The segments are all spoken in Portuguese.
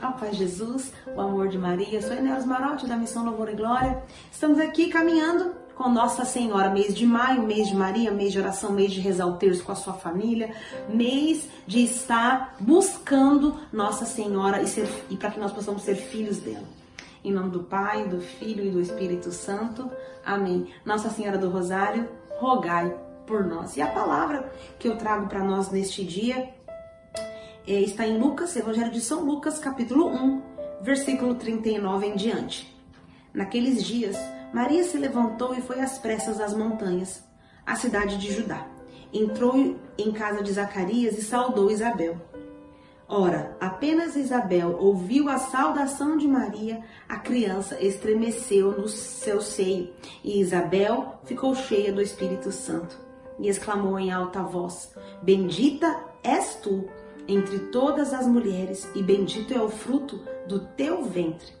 A paz de Jesus, o amor de Maria. Sou Enéas Marotti da Missão Louvor e Glória. Estamos aqui caminhando com Nossa Senhora, mês de maio, mês de Maria, mês de oração, mês de rezar o terço com a sua família, mês de estar buscando Nossa Senhora e, e para que nós possamos ser filhos dela. Em nome do Pai, do Filho e do Espírito Santo. Amém. Nossa Senhora do Rosário, rogai por nós. E a palavra que eu trago para nós neste dia está em Lucas, Evangelho de São Lucas, capítulo 1, versículo 39 em diante. Naqueles dias, Maria se levantou e foi às pressas às montanhas, à cidade de Judá. Entrou em casa de Zacarias e saudou Isabel. Ora, apenas Isabel ouviu a saudação de Maria, a criança estremeceu no seu seio, e Isabel ficou cheia do Espírito Santo, e exclamou em alta voz: Bendita és tu entre todas as mulheres, e bendito é o fruto do teu ventre.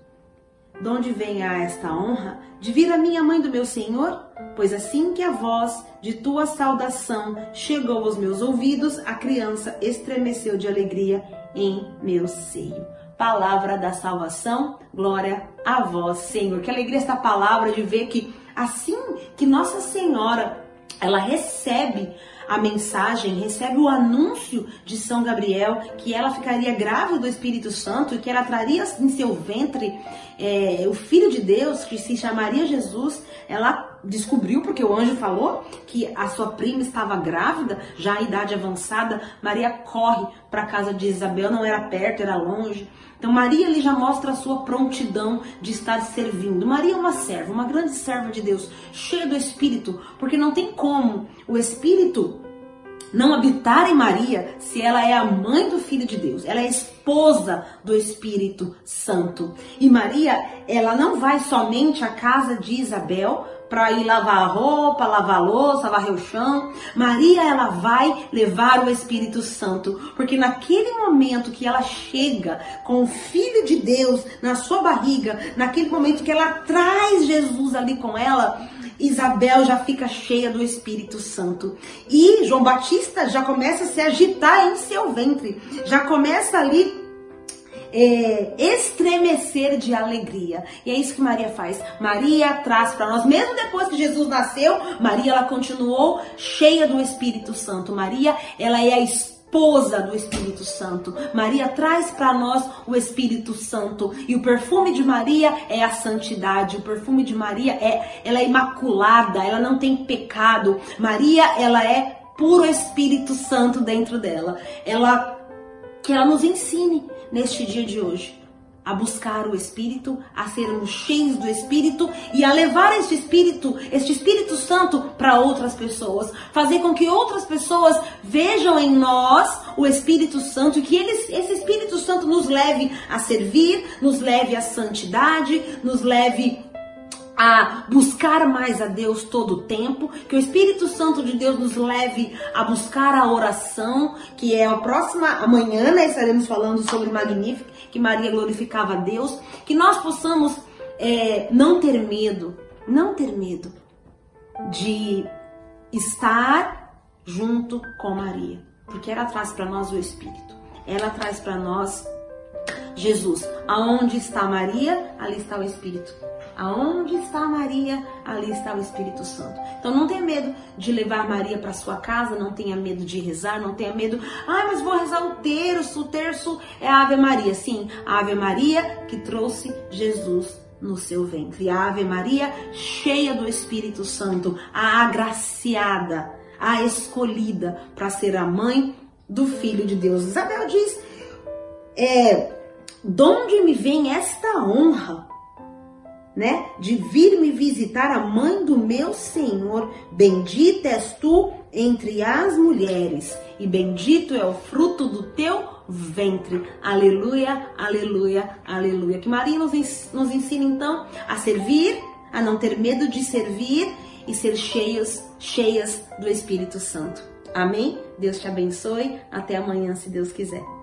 De onde vem a esta honra de vir a minha mãe do meu Senhor? Pois assim que a voz de tua saudação chegou aos meus ouvidos, a criança estremeceu de alegria em meu seio. Palavra da salvação, glória a vós, Senhor. Que alegria esta palavra de ver que assim que Nossa Senhora ela recebe a mensagem, recebe o anúncio de São Gabriel que ela ficaria grávida do Espírito Santo e que ela traria em seu ventre é, o Filho de Deus, que se chamaria Jesus. Ela descobriu, porque o anjo falou, que a sua prima estava grávida, já a idade avançada. Maria corre para a casa de Isabel, não era perto, era longe. Então Maria ali já mostra a sua prontidão de estar servindo. Maria é uma serva, uma grande serva de Deus, cheia do Espírito, porque não tem como o Espírito não habitar em Maria se ela é a mãe do Filho de Deus, ela é esposa do Espírito Santo. E Maria, ela não vai somente à casa de Isabel para ir lavar a roupa, lavar a louça, varrer o chão. Maria, ela vai levar o Espírito Santo, porque naquele momento que ela chega com o Filho de Deus na sua barriga, naquele momento que ela traz Jesus ali com ela, Isabel já fica cheia do Espírito Santo. E João Batista já começa a se agitar em seu ventre, já começa ali é, estremecer de alegria. E é isso que Maria faz. Maria traz para nós, mesmo depois que Jesus nasceu, Maria ela continuou cheia do Espírito Santo. Maria, ela é a esposa do Espírito Santo. Maria traz para nós o Espírito Santo e o perfume de Maria é a santidade. O perfume de Maria é ela é imaculada, ela não tem pecado. Maria, ela é puro Espírito Santo dentro dela. Ela que ela nos ensine neste dia de hoje a buscar o Espírito, a sermos cheios do Espírito e a levar este Espírito, este Espírito Santo para outras pessoas, fazer com que outras pessoas vejam em nós o Espírito Santo e que eles, esse Espírito Santo nos leve a servir, nos leve à santidade, nos leve a buscar mais a Deus todo o tempo, que o Espírito Santo de Deus nos leve a buscar a oração, que é a próxima amanhã, né, estaremos falando sobre Magnífico, que Maria glorificava a Deus, que nós possamos é, não ter medo, não ter medo de estar junto com Maria, porque ela traz para nós o Espírito, ela traz para nós Jesus. Aonde está Maria, ali está o Espírito. Aonde está Maria, ali está o Espírito Santo. Então não tenha medo de levar Maria para sua casa, não tenha medo de rezar, não tenha medo, ah, mas vou rezar o terço, o terço é a Ave Maria. Sim, a Ave Maria que trouxe Jesus no seu ventre. A Ave Maria cheia do Espírito Santo, a agraciada, a escolhida para ser a mãe do Filho de Deus. Isabel diz, é, de onde me vem esta honra? Né, de vir me visitar a mãe do meu Senhor. Bendita és tu entre as mulheres, e bendito é o fruto do teu ventre. Aleluia, aleluia, aleluia. Que Maria nos, ensina então a servir, a não ter medo de servir e ser cheios, cheias do Espírito Santo. Amém? Deus te abençoe. Até amanhã, se Deus quiser.